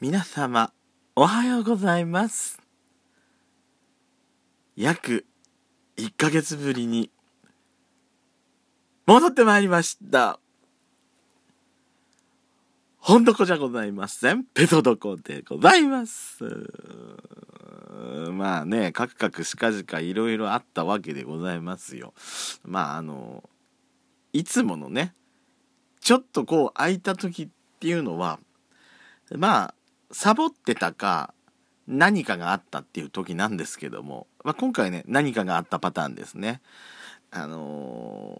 皆様おはようございます。約1ヶ月ぶりに戻ってまいりました。ほんどこじゃございません。ペトドコでございます。まあねカクカクしかじかいろいろあったわけでございますよ。まああのいつものねちょっとこう空いた時っていうのはまあサボってたか何かがあったっていう時なんですけども、まあ、今回ね何かがあったパターンですね。あの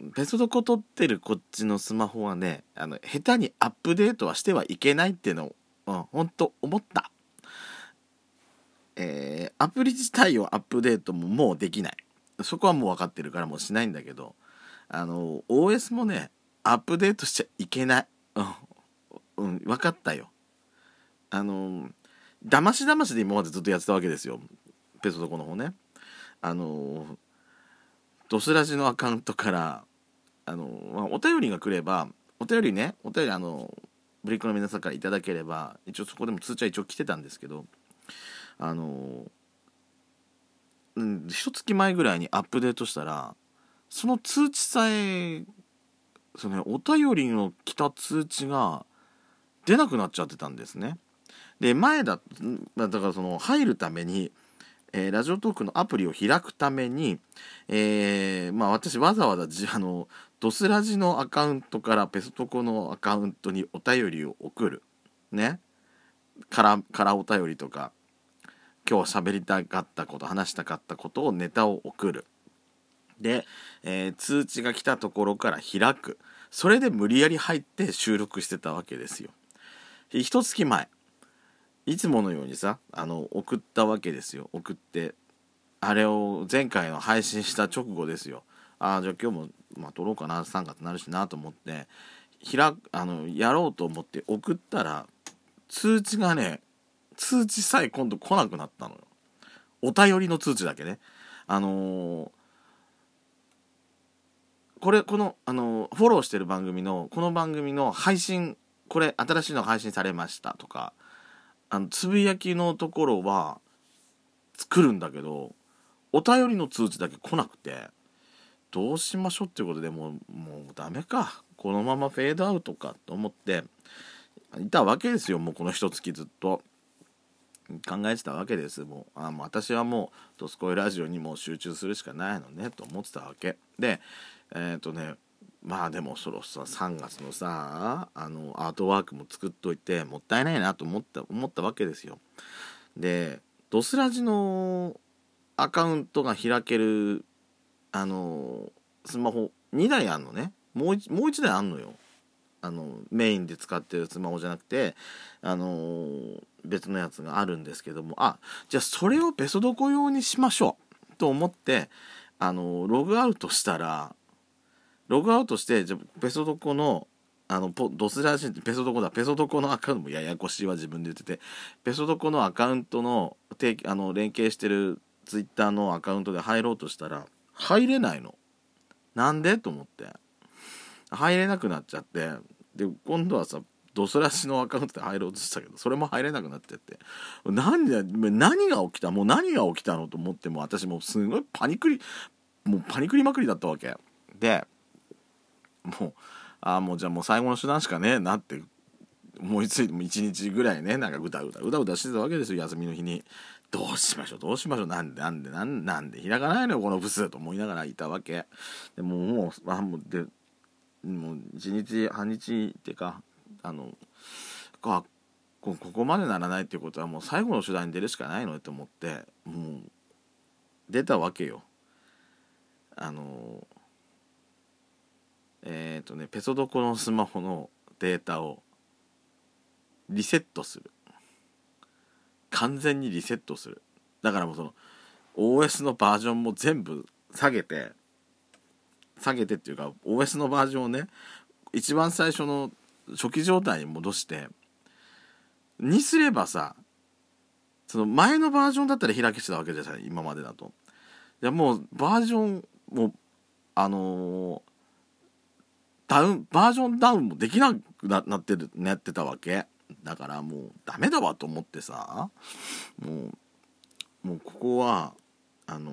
ー、ペソドコ撮ってるこっちのスマホはねあの下手にアップデートはしてはいけないっていうのを、うん、ほんと思った。えー、アプリ自体をアップデートももうできない。そこはもう分かってるからもうしないんだけどあの OS もねアップデートしちゃいけない、うん、分かったよ。あのだましだましで今までずっとやってたわけですよペソドコの方ねあのドスラジのアカウントからあの、まあ、お便りが来ればお便りねお便りあのブリックの皆さんからいただければ一応そこでも通知は一応来てたんですけどあのうん一月前ぐらいにアップデートしたらその通知さえその、ね、お便りの来た通知が出なくなっちゃってたんですね。で前だだからその入るために、えー、ラジオトークのアプリを開くために、えー、まあ私わざわざ あのドスラジのアカウントからペソトコのアカウントにお便りを送る。ね。からからお便りとか今日喋りたかったこと話したかったことをネタを送る。で、えー、通知が来たところから開く。それで無理やり入って収録してたわけですよ。一月前。いつものようにさあの送ったわけですよ。送って。あれを前回の配信した直後ですよ。ああじゃあ今日も、まあ、撮ろうかな3月になるしなと思って。開あのやろうと思って送ったら通知がね通知さえ今度来なくなったのよ。お便りの通知だけね。あのー、これこの、あのー、フォローしてる番組のこの番組の配信これ新しいの配信されましたとかあのつぶやきのところは作るんだけどお便りの通知だけ来なくてどうしましょうっていうことでもうもうダメか。このままフェードアウトかと思っていたわけですよ。もうこの一月ずっと。考えてたわけです。もうあもう私はもう「ドスコイラジオ」にも集中するしかないのねと思ってたわけ。でえっ、ー、とねまあでもそろそろ3月のさあのアートワークも作っといてもったいないなと思った思ったわけですよ。でドスラジのアカウントが開けるあのスマホ2台あんのねもう 1, もう1台あんのよ。あのメインで使ってるスマホじゃなくてあの別のやつがあるんですけどもあじゃあそれをペソドコ用にしましょうと思ってあのログアウトしたらログアウトしてじゃペソドコのあのポドスラジペソドコだ。ペソドコのアカウントもややこしいわ自分で言ってて。ペソドコのアカウントのあの連携してるツイッターのアカウントで入ろうとしたら入れないの。なんで？と思って。入れなくなっちゃって。で今度はさドスラジのアカウントで入ろうとしたけどそれも入れなくなってって。何で何が起きた？もう何が起きたの？と思っても私もうすごいパニクリもうパニクりまくりだったわけ。でもうああもうじゃあもう最後の手段しかねえなって思いついても1日ぐらいねなんかぐだぐだぐだぐだしてたわけですよ休みの日に。どうしましょうどうしましょうなんでなんでなんなんで開かないのよこのブスと思いながらいたわけ。でももうあもうでもう1日半日っていうかあのこここまでならないっていうことはもう最後の手段に出るしかないのと思ってもう出たわけよ。あのえっ、ー、とねペソドコのスマホのデータをリセットする完全にリセットするだからもうその OS のバージョンも全部下げて下げてっていうか OS のバージョンをね一番最初の初期状態に戻してにすればさその前のバージョンだったら開けてたわけじゃない今までだと。いやもうバージョンもうあのダウンバージョンダウンもできなくなってるなってたわけ。だからもうダメだわと思ってさもうもうここはあの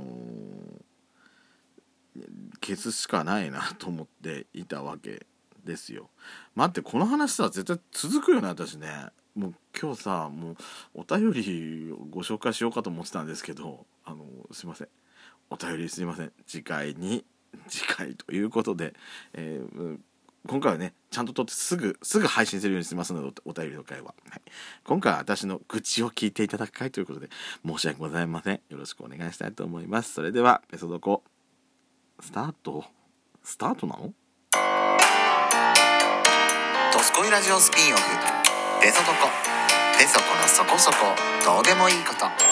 ー、消すしかないなと思っていたわけですよ。待ってこの話さ絶対続くよね私ね。もう今日さもうお便りをご紹介しようかと思ってたんですけどあのすいません。お便りすいません。次回に次回ということで、えー、今回はねちゃんと撮ってすぐすぐ配信するようにしますのでお便りの会は、はい、今回は私の愚痴を聞いていただく回ということで申し訳ございません。よろしくお願いしたいと思います。それではペソドコスタート？スタートなの？ドスコイラジオスピンオフ。ペソドコ。ペソコのそこそこ。どうでもいいこと。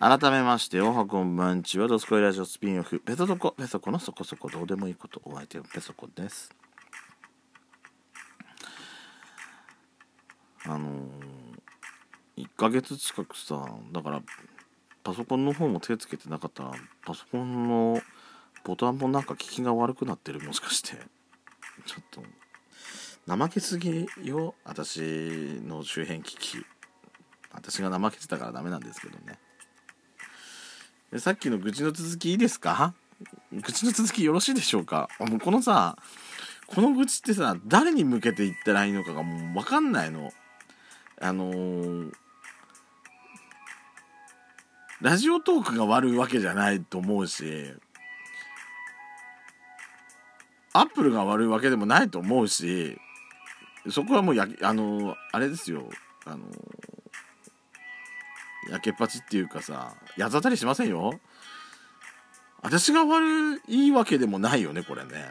改めまして、おはこんばんちは、ドスコイラジオスピンオフ、ペソドコ、ペソコのそこそこどうでもいいこと、お相手のペソコです。あのー、1ヶ月近くさ、だから、パソコンの方も手つけてなかったら、パソコンのボタンもなんか効きが悪くなってる、もしかして。ちょっと、怠けすぎよ、私の周辺機器。私が怠けてたからダメなんですけどね。さっきの愚痴の続きいいですか？愚痴の続きよろしいでしょうか？もうこのさ、この愚痴ってさ、誰に向けて言ったらいいのかがもうわかんないの。あのー、ラジオトークが悪いわけじゃないと思うし、アップルが悪いわけでもないと思うし、そこはもうや、あのー、あれですよ、あのーやけっぱちっていうかさ八つ当たりしませんよ？私が悪いわけでもないよねこれね。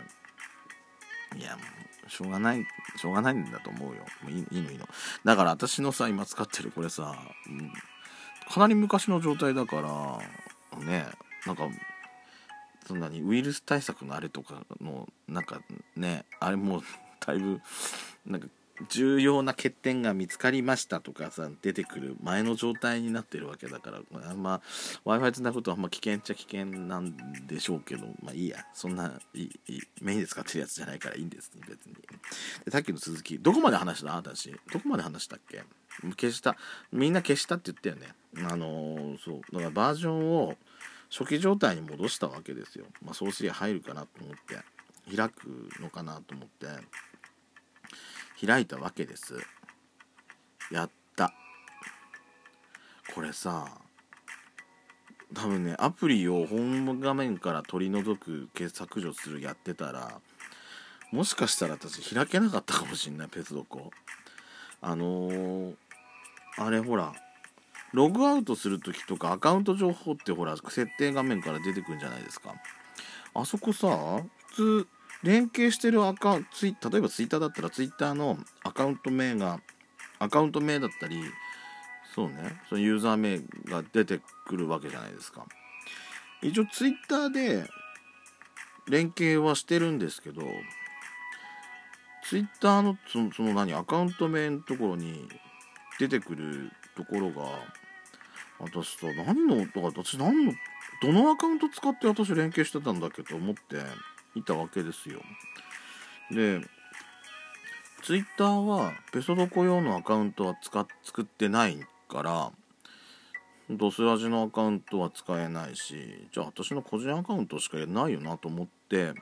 いやもうしょうがないしょうがないんだと思うよ。もういいいいのいいの。だから私のさ今使ってるこれさ、うん、かなり昔の状態だからねなんかそんなにウイルス対策のあれとかのなんかねあれもうだいぶなんか重要な欠点が見つかりましたとかさ出てくる前の状態になってるわけだからあんま w i f i つなぐとあんま危険っちゃ危険なんでしょうけどまあいいや。そんないいメインで使ってるやつじゃないからいいんですね別に。でさっきの続き。どこまで話した？私どこまで話したっけ？消した。みんな消したって言ったよね。あのー、そう。だからバージョンを初期状態に戻したわけですよ。まあそうすりゃ入るかなと思って。開くのかなと思って。開いたわけです。やった。これさ多分ねアプリをホーム画面から取り除く削除するやってたらもしかしたら私開けなかったかもしんないペツドコあのー、あれほらログアウトする時とかアカウント情報ってほら設定画面から出てくるんじゃないですか。あそこさ普通連携してるアカウント例えばツイッターだったらツイッターのアカウント名がアカウント名だったりそうねそのユーザー名が出てくるわけじゃないですか。一応ツイッターで連携はしてるんですけどツイッターのそのその何アカウント名のところに出てくるところが私さ何のだか私何のどのアカウント使って私連携してたんだっけと思っていたわけですよ。で、ツイッターはペソドコ用のアカウントは使っ作ってないから、ドスラジのアカウントは使えないし、じゃあ私の個人アカウントしかないよなと思って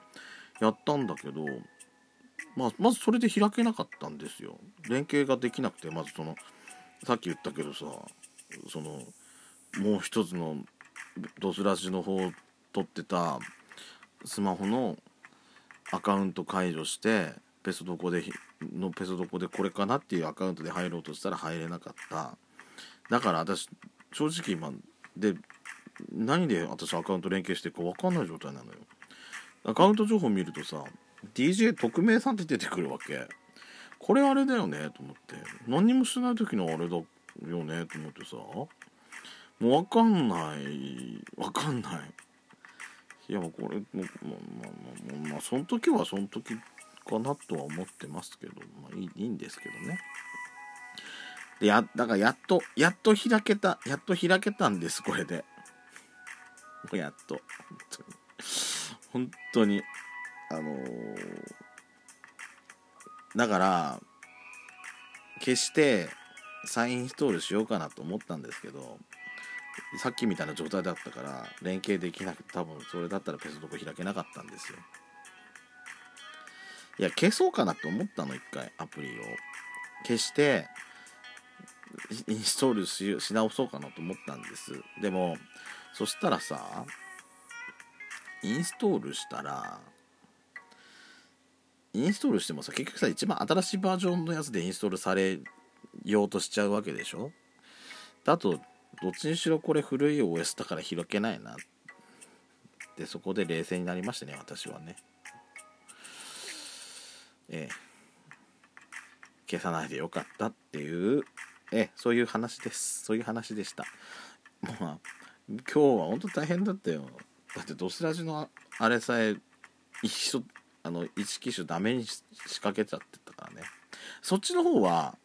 やったんだけど、まあ、まずそれで開けなかったんですよ。連携ができなくて、まずその、さっき言ったけどさ、その、もう一つのドスラジの方を取ってたスマホのアカウント解除してペソドコでのペソドコでこれかなっていうアカウントで入ろうとしたら入れなかった。だから私正直今で何で私アカウント連携してるか分かんない状態なのよ。アカウント情報見るとさ DJ 特命さんって出てくるわけ。これあれだよねと思って。何にもしてない時のあれだよねと思ってさ。もう分かんない分かんない。いやもうこれもうまあまあまあまあその時はその時かなとは思ってますけどまあいいいいんですけどね。でやだからやっとやっと開けたやっと開けたんですこれで。もうやっと。本当に本当にあのーだから消して再インストールしようかなと思ったんですけどさっきみたいな状態だったから連携できなくて多分それだったら消すとこ開けなかったんですよ。いや消そうかなと思ったの一回アプリを。消してインストールしし直そうかなと思ったんです。でもそしたらさインストールしたらインストールしてもさ結局さ一番新しいバージョンのやつでインストールされようとしちゃうわけでしょ？だとどっちにしろこれ古い OS だから開けないな。でそこで冷静になりましてね私はね。ええ。消さないでよかったっていう。ええそういう話です。そういう話でした。まあ今日は本当大変だったよ。だってドスラジのあれさえ一緒あの1機種ダメに仕掛けちゃってたからね。そっちの方は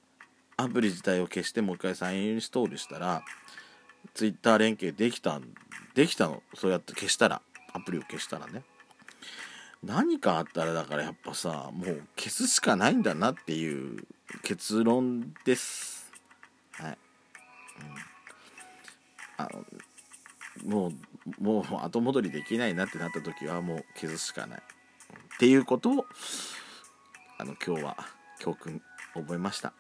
アプリ自体を消してもう一回再インストールしたら Twitter 連携できたできたの？そうやって消したらアプリを消したらね。何かあったらだからやっぱさもう消すしかないんだなっていう結論です。はい、うん、あのもうもう後戻りできないなってなった時はもう消すしかない。っていうことをあの今日は教訓覚えました。